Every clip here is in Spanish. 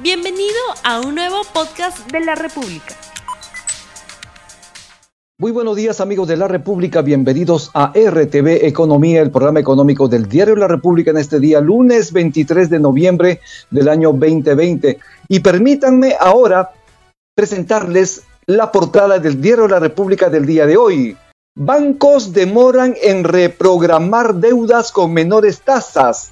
Bienvenido a un nuevo podcast de la República. Muy buenos días amigos de la República, bienvenidos a RTV Economía, el programa económico del Diario La República en este día, lunes 23 de noviembre del año 2020. Y permítanme ahora presentarles la portada del Diario La República del día de hoy. Bancos demoran en reprogramar deudas con menores tasas,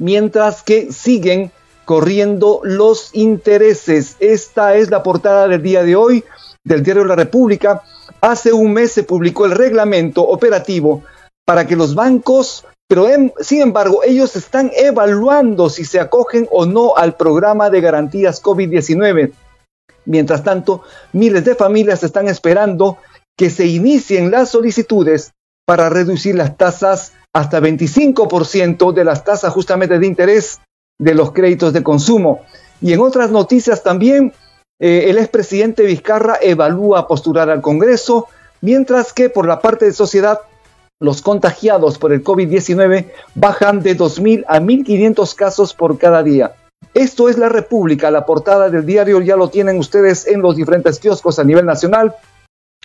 mientras que siguen corriendo los intereses. Esta es la portada del día de hoy del diario La República. Hace un mes se publicó el reglamento operativo para que los bancos, pero sin embargo ellos están evaluando si se acogen o no al programa de garantías COVID-19. Mientras tanto, miles de familias están esperando que se inicien las solicitudes para reducir las tasas hasta 25% de las tasas justamente de interés de los créditos de consumo. Y en otras noticias también, eh, el expresidente Vizcarra evalúa postular al Congreso, mientras que por la parte de sociedad, los contagiados por el COVID-19 bajan de 2.000 a 1.500 casos por cada día. Esto es la República, la portada del diario ya lo tienen ustedes en los diferentes kioscos a nivel nacional.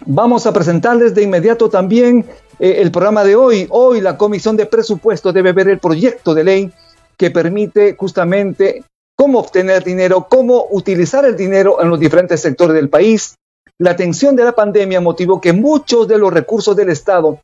Vamos a presentarles de inmediato también eh, el programa de hoy. Hoy la Comisión de Presupuesto debe ver el proyecto de ley que permite justamente cómo obtener dinero, cómo utilizar el dinero en los diferentes sectores del país. La tensión de la pandemia motivó que muchos de los recursos del Estado,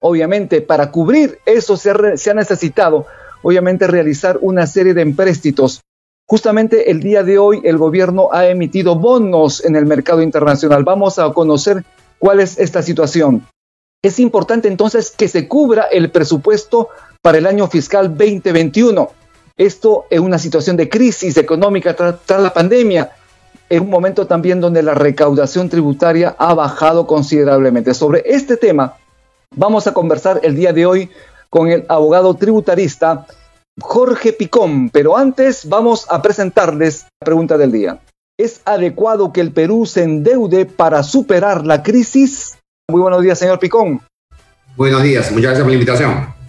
obviamente para cubrir eso se, ha necesitado, obviamente realizar una serie de empréstitos. Justamente el día de hoy el gobierno ha emitido bonos en el mercado internacional. Vamos a conocer cuál es esta situación. Es importante entonces que se cubra el presupuesto para el año fiscal 2021. Esto es una situación de crisis económica tras, la pandemia, en un momento también donde la recaudación tributaria ha bajado considerablemente. Sobre este tema vamos a conversar el día de hoy con el abogado tributarista Jorge Picón, pero antes vamos a presentarles la pregunta del día. ¿Es adecuado que el Perú se endeude para superar la crisis? Muy buenos días, señor Picón. Buenos días, muchas gracias por la invitación.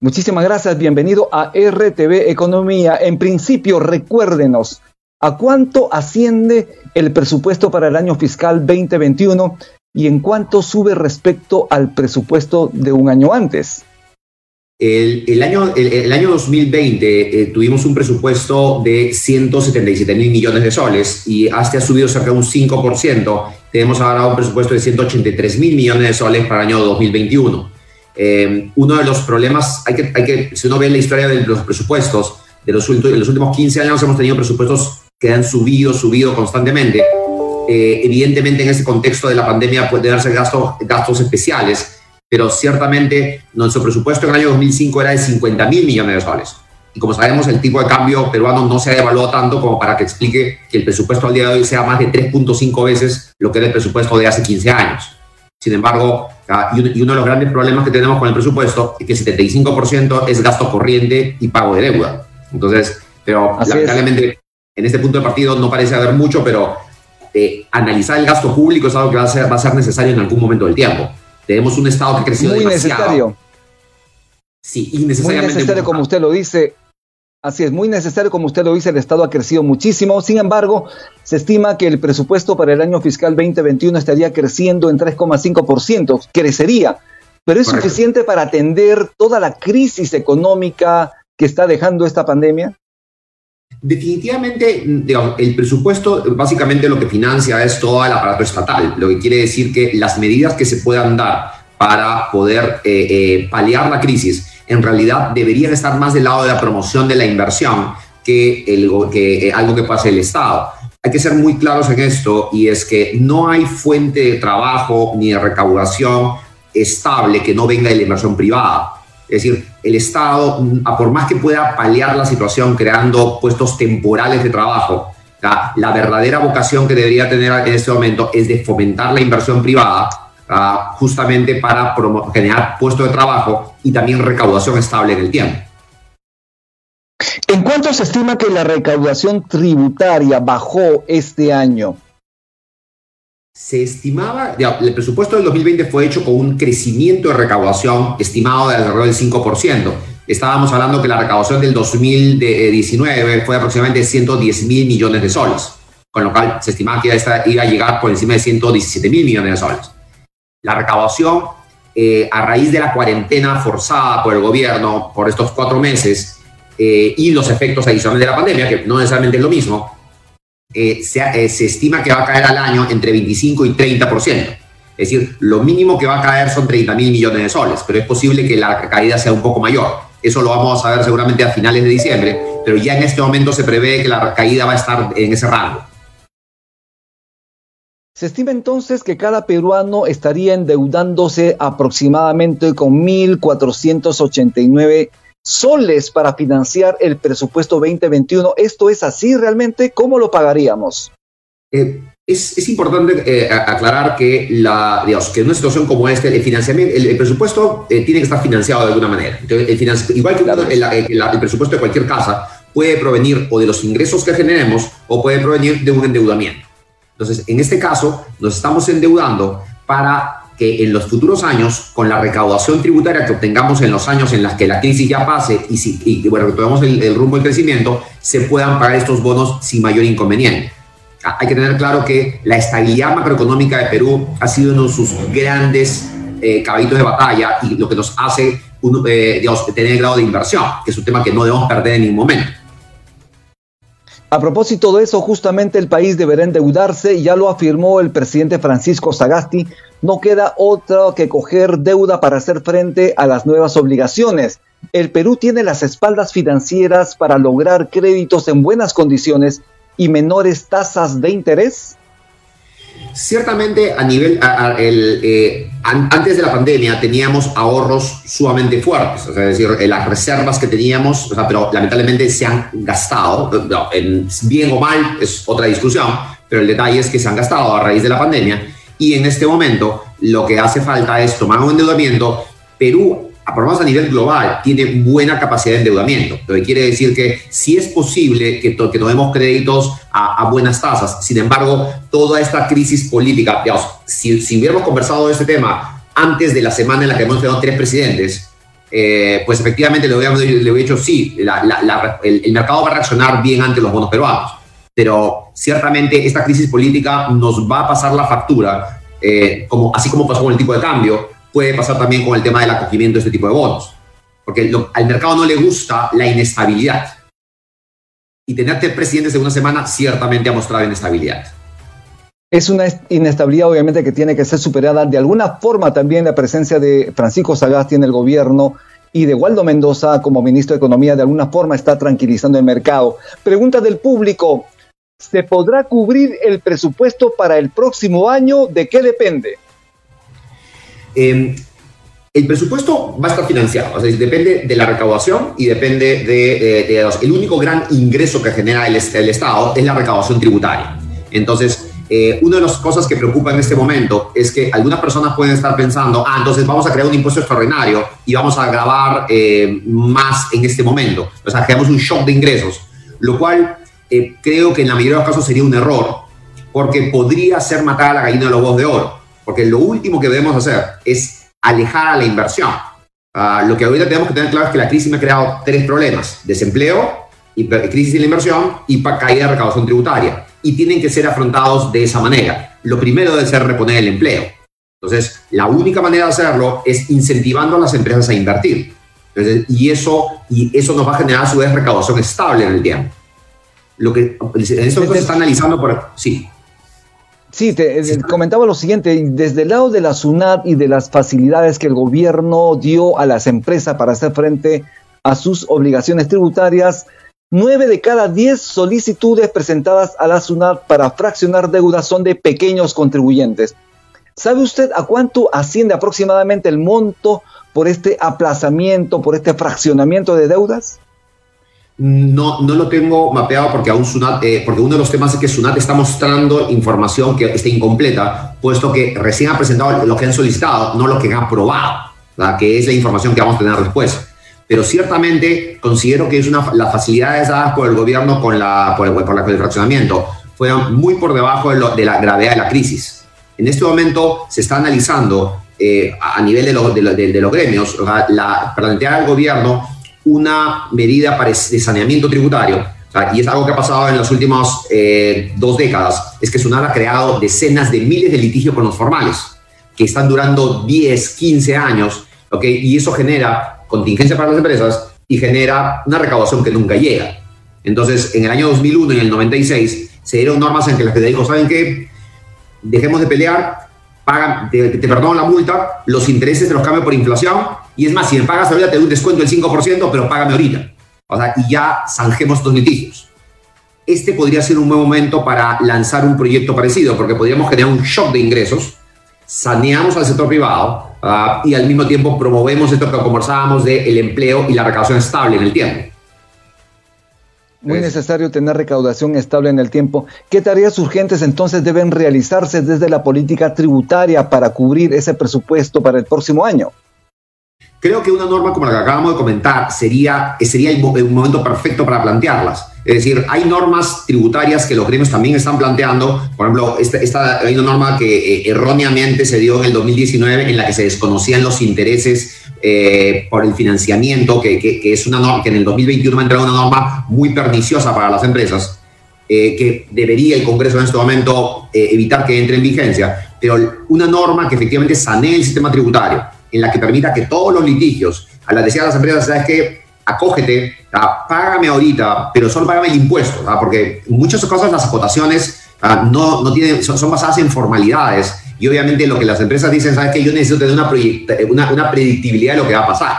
Muchísimas gracias, bienvenido a RTV Economía. En principio, recuérdenos, ¿a cuánto asciende el presupuesto para el año fiscal 2021 y en cuánto sube respecto al presupuesto de un año antes? El, año, el, año 2020 eh, tuvimos un presupuesto de 177 mil millones de soles y hasta ha subido cerca de un 5%. Tenemos ahora un presupuesto de 183 mil millones de soles para el año 2021. Eh, uno de los problemas, hay que, hay que, si uno ve la historia de los presupuestos, de los, de los últimos 15 años hemos tenido presupuestos que han subido, subido constantemente. Eh, evidentemente en ese contexto de la pandemia puede darse gastos, gastos especiales, pero ciertamente nuestro presupuesto en el año 2005 era de 50 mil millones de soles. Y como sabemos, el tipo de cambio peruano no se ha evaluado tanto como para que explique que el presupuesto al día de hoy sea más de 3.5 veces lo que era el presupuesto de hace 15 años. Sin embargo, ah, y uno de los grandes problemas que tenemos con el presupuesto es que el 75% es gasto corriente y pago de deuda. Entonces, pero lamentablemente en este punto de partido no parece haber mucho, pero eh, analizar el gasto público es algo que va a, ser, va a ser necesario en algún momento del tiempo. Tenemos un Estado que ha crecido Muy demasiado. necesario. Sí, innecesariamente. Muy necesario, como usted lo dice. Así es, muy necesario, como usted lo dice, el Estado ha crecido muchísimo. Sin embargo, se estima que el presupuesto para el año fiscal 2021 estaría creciendo en 3,5%, crecería, pero ¿es suficiente para atender toda la crisis económica que está dejando esta pandemia? Definitivamente, el presupuesto básicamente lo que financia es todo el aparato estatal, lo que quiere decir que las medidas que se puedan dar para poder eh, eh, paliar la crisis en realidad deberían estar más del lado de la promoción de la inversión que, el, que eh, algo que pase el Estado. Hay que ser muy claros en esto y es que no hay fuente de trabajo ni de recaudación estable que no venga de la inversión privada. Es decir, el Estado, por más que pueda paliar la situación creando puestos temporales de trabajo, la, verdadera vocación que debería tener en este momento es de fomentar la inversión privada justamente para generar puestos de trabajo y también recaudación estable en el tiempo. ¿En cuánto se estima que la recaudación tributaria bajó este año? Se estimaba, el presupuesto del 2020 fue hecho con un crecimiento de recaudación estimado de alrededor del 5%, estábamos hablando que la recaudación del 2019 fue aproximadamente 110 mil millones de soles, con lo cual se estimaba que iba a llegar por encima de 117 mil millones de soles. La recaudación, eh, a raíz de la cuarentena forzada por el gobierno por estos cuatro meses eh, y los efectos adicionales de la pandemia, que no necesariamente es lo mismo, eh, se, se estima que va a caer al año entre 25 y 30%. Es decir, lo mínimo que va a caer son 30 mil millones de soles, pero es posible que la caída sea un poco mayor. Eso lo vamos a ver seguramente a finales de diciembre, pero ya en este momento se prevé que la caída va a estar en ese rango. Se estima entonces que cada peruano estaría endeudándose aproximadamente con 1.489 soles para financiar el presupuesto 2021. ¿Esto es así realmente? ¿Cómo lo pagaríamos? Eh, es, importante eh, aclarar que, la, digamos, que en una situación como esta, el financiamiento, el, presupuesto eh, tiene que estar financiado de alguna manera. igual que el, presupuesto de cualquier casa, puede provenir o de los ingresos que generemos o puede provenir de un endeudamiento. Entonces, en este caso, nos estamos endeudando para que en los futuros años, con la recaudación tributaria que obtengamos en los años en los que la crisis ya pase y, si, y bueno, retomemos el, el rumbo del crecimiento, se puedan pagar estos bonos sin mayor inconveniente hay que tener claro que la estabilidad macroeconómica de Perú ha sido uno de sus grandes eh, caballitos de batalla y lo que nos hace eh, tener el grado de inversión, que es un tema que no debemos perder en ningún momento. A propósito de eso, justamente el país deberá endeudarse, ya lo afirmó el presidente Francisco Sagasti, no queda otra que coger deuda para hacer frente a las nuevas obligaciones. El Perú tiene las espaldas financieras para lograr créditos en buenas condiciones y menores tasas de interés? Ciertamente a nivel, eh, antes de la pandemia teníamos ahorros sumamente fuertes, es decir, las reservas que teníamos, pero lamentablemente se han gastado, en, bien o mal es otra discusión, pero el detalle es que se han gastado a raíz de la pandemia y en este momento lo que hace falta es tomar un endeudamiento. Perú menos a nivel global, tiene buena capacidad de endeudamiento. Lo que quiere decir que sí es posible que, que tomemos créditos a, buenas tasas. Sin embargo, toda esta crisis política, digamos, si, si, hubiéramos conversado de este tema antes de la semana en la que hemos tenido tres presidentes, eh, pues efectivamente le hubiéramos le hubiera dicho sí, el, mercado va a reaccionar bien ante los bonos peruanos. Pero ciertamente esta crisis política nos va a pasar la factura, eh, como, así como pasó con el tipo de cambio, puede pasar también con el tema del acogimiento de este tipo de bonos, porque al mercado no le gusta la inestabilidad. Y tener tres presidentes de una semana ciertamente ha mostrado inestabilidad. Es una inestabilidad obviamente que tiene que ser superada. De alguna forma también la presencia de Francisco Sagasti en el gobierno y de Waldo Mendoza como ministro de Economía de alguna forma está tranquilizando el mercado. Pregunta del público, ¿se podrá cubrir el presupuesto para el próximo año? ¿De qué depende? Em, el presupuesto va a estar financiado, depende de la recaudación y depende de, el único gran ingreso que genera el, el, Estado es la recaudación tributaria. Entonces, eh, una de las cosas que preocupa en este momento es que algunas personas pueden estar pensando, ah, entonces vamos a crear un impuesto extraordinario y vamos a grabar eh, más en este momento. O sea, creamos un shock de ingresos, lo cual eh, creo que en la mayoría de los casos sería un error, porque podría ser matar a la gallina de los huevos de oro porque lo último que debemos hacer es alejar a la inversión. Ah, lo que ahorita tenemos que tener claro es que la crisis me ha creado tres problemas, desempleo, crisis de la inversión y caída de recaudación tributaria. Y tienen que ser afrontados de esa manera. Lo primero debe ser reponer el empleo. Entonces, la única manera de hacerlo es incentivando a las empresas a invertir. y, eso, y eso nos va a generar a su vez recaudación estable en el tiempo. Lo que, eso se está analizando por... Sí. Sí, te, eh, comentaba lo siguiente, desde el lado de la SUNAT y de las facilidades que el gobierno dio a las empresas para hacer frente a sus obligaciones tributarias, nueve de cada diez solicitudes presentadas a la SUNAT para fraccionar deudas son de pequeños contribuyentes. ¿Sabe usted a cuánto asciende aproximadamente el monto por este aplazamiento, por este fraccionamiento de deudas? No, no lo tengo mapeado porque aún Sunat, eh, porque uno de los temas es que Sunat está mostrando información que está incompleta, puesto que recién ha presentado lo que han solicitado, no lo que han aprobado, que es la información que vamos a tener después. Pero ciertamente considero que es una, las facilidades dadas por el gobierno con la, por, el, por la, el fraccionamiento fueron muy por debajo de, la gravedad de la crisis. En este momento se está analizando eh, a nivel de, de, los gremios, la, plantear al gobierno una medida de saneamiento tributario, y es algo que ha pasado en las últimas eh, dos décadas, es que SUNAT ha creado decenas de miles de litigios con los formales, que están durando 10, 15 años, ¿okay? y eso genera contingencia para las empresas y genera una recaudación que nunca llega. Entonces, en el año 2001 y en el 96 se dieron normas en que que dijo, ¿saben qué? Dejemos de pelear, pagan, te, te perdono la multa, los intereses te los cambio por inflación, y es más, si me pagas ahorita te doy un descuento del 5%, pero págame ahorita. O sea, y ya zanjemos estos litigios. Este podría ser un buen momento para lanzar un proyecto parecido, porque podríamos generar un shock de ingresos, saneamos al sector privado ah, y al mismo tiempo promovemos esto que conversábamos de el empleo y la recaudación estable en el tiempo. Muy necesario tener recaudación estable en el tiempo. ¿Qué tareas urgentes entonces deben realizarse desde la política tributaria para cubrir ese presupuesto para el próximo año? Creo que una norma como la que acabamos de comentar sería, sería un momento perfecto para plantearlas. Es decir, hay normas tributarias que los gremios también están planteando. Por ejemplo, esta, hay una norma que eh, erróneamente se dio en el 2019 en la que se desconocían los intereses eh, por el financiamiento, que, que, es una norma que en el 2021 va a entrar una norma muy perniciosa para las empresas, eh, que debería el Congreso en este momento evitar que entre en vigencia, pero una norma que efectivamente sanee el sistema tributario en la que permita que todos los litigios, a las decir a las empresas, ¿sabes qué? Acógete, págame ahorita, pero solo págame el impuesto, porque muchas cosas las acotaciones no, no tienen, son, basadas en formalidades y obviamente lo que las empresas dicen, ¿sabes qué? Yo necesito tener una, predictibilidad de lo que va a pasar.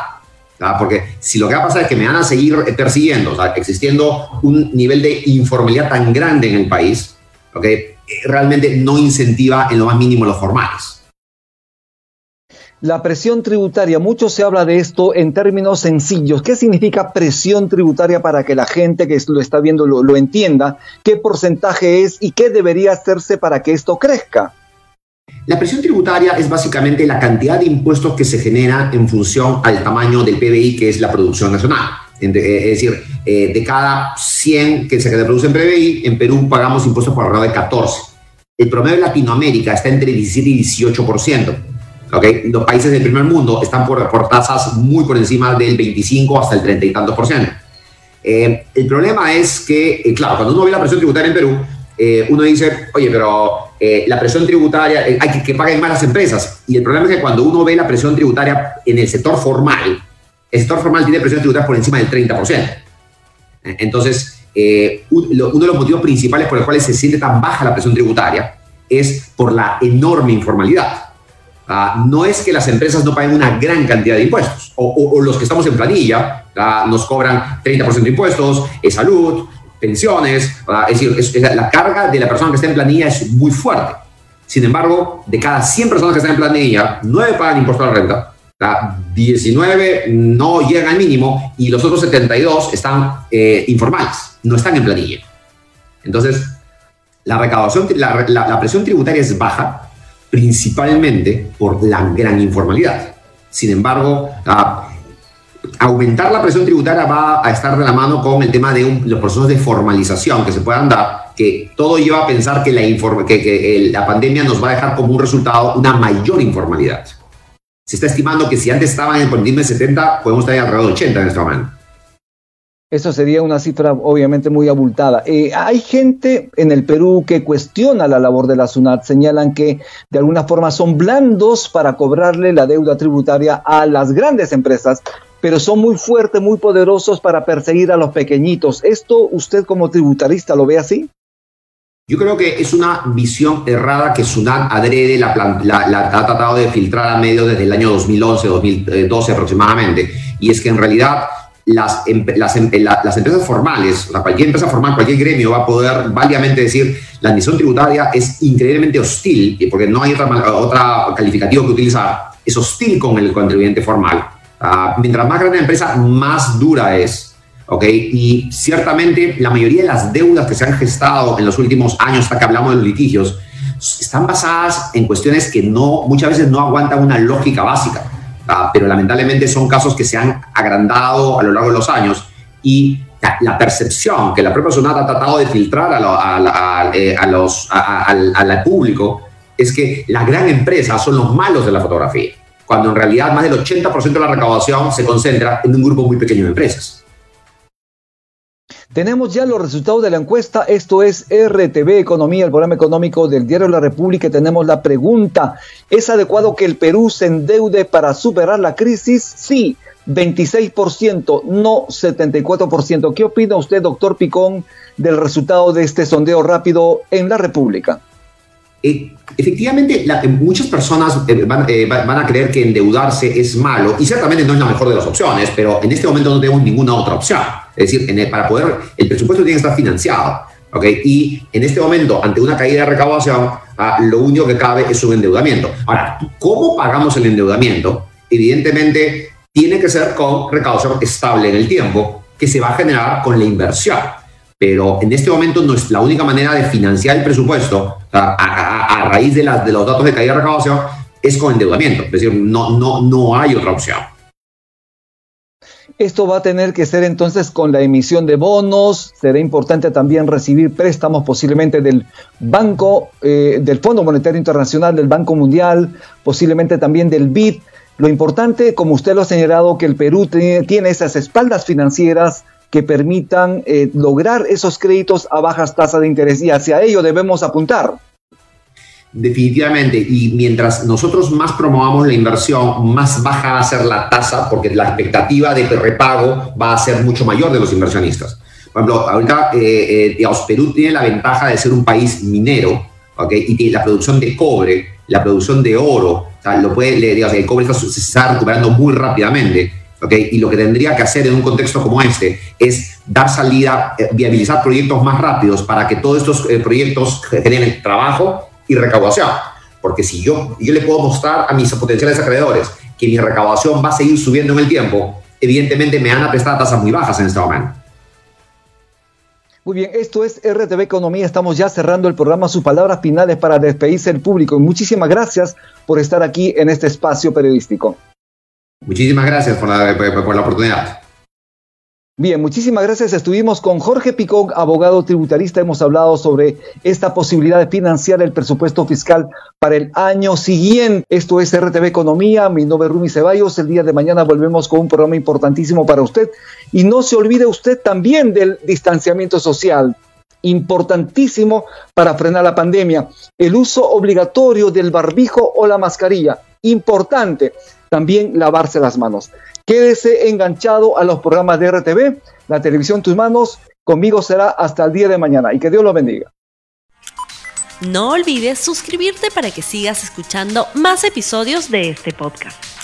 Porque si lo que va a pasar es que me van a seguir persiguiendo, o sea, existiendo un nivel de informalidad tan grande en el país, ¿okay? realmente no incentiva en lo más mínimo los formales. La presión tributaria, mucho se habla de esto en términos sencillos. ¿Qué significa presión tributaria para que la gente que lo está viendo lo, entienda? ¿Qué porcentaje es y qué debería hacerse para que esto crezca? La presión tributaria es básicamente la cantidad de impuestos que se genera en función al tamaño del PBI, que es la producción nacional. Eh, es decir, eh, de cada 100 que se produce en PBI, en Perú pagamos impuestos por alrededor de 14. El promedio de Latinoamérica está entre 17 y 18%. ¿Okay? Los países del primer mundo están por, por tasas muy por encima del 25 hasta el 30 y tantos por ciento. Eh, el problema es que, eh, claro, cuando uno ve la presión tributaria en Perú, eh, uno dice, oye, pero la presión tributaria, hay que, que paguen más las empresas. Y el problema es que cuando uno ve la presión tributaria en el sector formal, el sector formal tiene presión tributaria por encima del 30%. Entonces, uno de los motivos principales por los cuales se siente tan baja la presión tributaria es por la enorme informalidad. Ah, no es que las empresas no paguen una gran cantidad de impuestos, o, los que estamos en planilla ah, nos cobran 30% de impuestos, es salud, pensiones, ah, es decir, la carga de la persona que está en planilla es muy fuerte. Sin embargo, de cada 100 personas que están en planilla, 9 pagan impuesto a la renta, 19 no llegan al mínimo y los otros 72 están eh, informales, no están en planilla. Entonces, la recaudación, la presión tributaria es baja, principalmente por la gran informalidad. Sin embargo, aumentar la presión tributaria va a estar de la mano con el tema de los procesos de formalización que se puedan dar, que todo lleva a pensar que la, que, la pandemia nos va a dejar como un resultado una mayor informalidad. Se está estimando que si antes estaban en el de 70, podemos estar alrededor de 80 en este momento. Eso sería una cifra obviamente muy abultada. Eh, hay gente en el Perú que cuestiona la labor de la SUNAT, señalan que de alguna forma son blandos para cobrarle la deuda tributaria a las grandes empresas, pero son muy fuertes, muy poderosos para perseguir a los pequeñitos. ¿Esto usted como tributarista lo ve así? Yo creo que es una visión errada que SUNAT adrede la, ha tratado de filtrar a medio desde el año 2011, 2012 aproximadamente. Y es que en realidad las, las, las, empresas formales, o sea, cualquier empresa formal, cualquier gremio va a poder válidamente decir la admisión tributaria es increíblemente hostil, porque no hay otra, otra calificativo que utilizar, es hostil con el contribuyente formal. Ah, mientras más grande la empresa, más dura es. ¿ok? Y ciertamente la mayoría de las deudas que se han gestado en los últimos años, hasta que hablamos de los litigios, están basadas en cuestiones que no, muchas veces no aguantan una lógica básica. Ah, pero lamentablemente son casos que se han agrandado a lo largo de los años y la, percepción que la propia SUNAT ha tratado de filtrar a, eh, los, al público es que las gran empresas son los malos de la fotografía, cuando en realidad más del 80% de la recaudación se concentra en un grupo muy pequeño de empresas. Tenemos ya los resultados de la encuesta. Esto es RTV Economía, el programa económico del Diario de la República. Tenemos la pregunta. ¿Es adecuado que el Perú se endeude para superar la crisis? Sí, 26%, no 74%. ¿Qué opina usted, doctor Picón, del resultado de este sondeo rápido en la República? Eh, efectivamente, muchas personas eh, eh, van, a creer que endeudarse es malo y ciertamente no es la mejor de las opciones, pero en este momento no tenemos ninguna otra opción. Es decir, para poder, el presupuesto tiene que estar financiado. ¿okay? Y en este momento, ante una caída de recaudación, ah, lo único que cabe es un endeudamiento. Ahora, ¿cómo pagamos el endeudamiento? Evidentemente, tiene que ser con recaudación estable en el tiempo, que se va a generar con la inversión. Pero en este momento no es la única manera de financiar el presupuesto a, raíz de, de los datos de caída de recaudación es con endeudamiento. Es decir, no, no, no hay otra opción. Esto va a tener que ser entonces con la emisión de bonos. Será importante también recibir préstamos posiblemente del Banco, eh, del Fondo Monetario Internacional, del Banco Mundial, posiblemente también del BID. Lo importante, como usted lo ha señalado, que el Perú tiene, esas espaldas financieras que permitan eh, lograr esos créditos a bajas tasas de interés y hacia ello debemos apuntar. Definitivamente, y mientras nosotros más promovamos la inversión, más baja va a ser la tasa, porque la expectativa de repago va a ser mucho mayor de los inversionistas. Por ejemplo, ahorita, eh, eh Perú tiene la ventaja de ser un país minero, ¿okay? y tiene la producción de cobre, la producción de oro, lo puede, digamos, el cobre se está recuperando muy rápidamente. ¿Okay? Y lo que tendría que hacer en un contexto como este es dar salida, eh, viabilizar proyectos más rápidos para que todos estos eh, proyectos generen trabajo y recaudación. Porque si yo, yo le puedo mostrar a mis potenciales acreedores que mi recaudación va a seguir subiendo en el tiempo, evidentemente me van a prestar tasas muy bajas en este momento. Muy bien, esto es RTV Economía. Estamos ya cerrando el programa. Sus palabras finales para despedirse del público. Y muchísimas gracias por estar aquí en este espacio periodístico. Muchísimas gracias por la, por la oportunidad. Bien, muchísimas gracias. Estuvimos con Jorge Picón, abogado tributarista. Hemos hablado sobre esta posibilidad de financiar el presupuesto fiscal para el año siguiente. Esto es RTV Economía. Mi nombre es Rumi Ceballos. El día de mañana volvemos con un programa importantísimo para usted. Y no se olvide usted también del distanciamiento social importantísimo para frenar la pandemia. El uso obligatorio del barbijo o la mascarilla. Importante. También lavarse las manos. Quédese enganchado a los programas de RTV, la televisión tus manos. Conmigo será hasta el día de mañana y que Dios lo bendiga. No olvides suscribirte para que sigas escuchando más episodios de este podcast.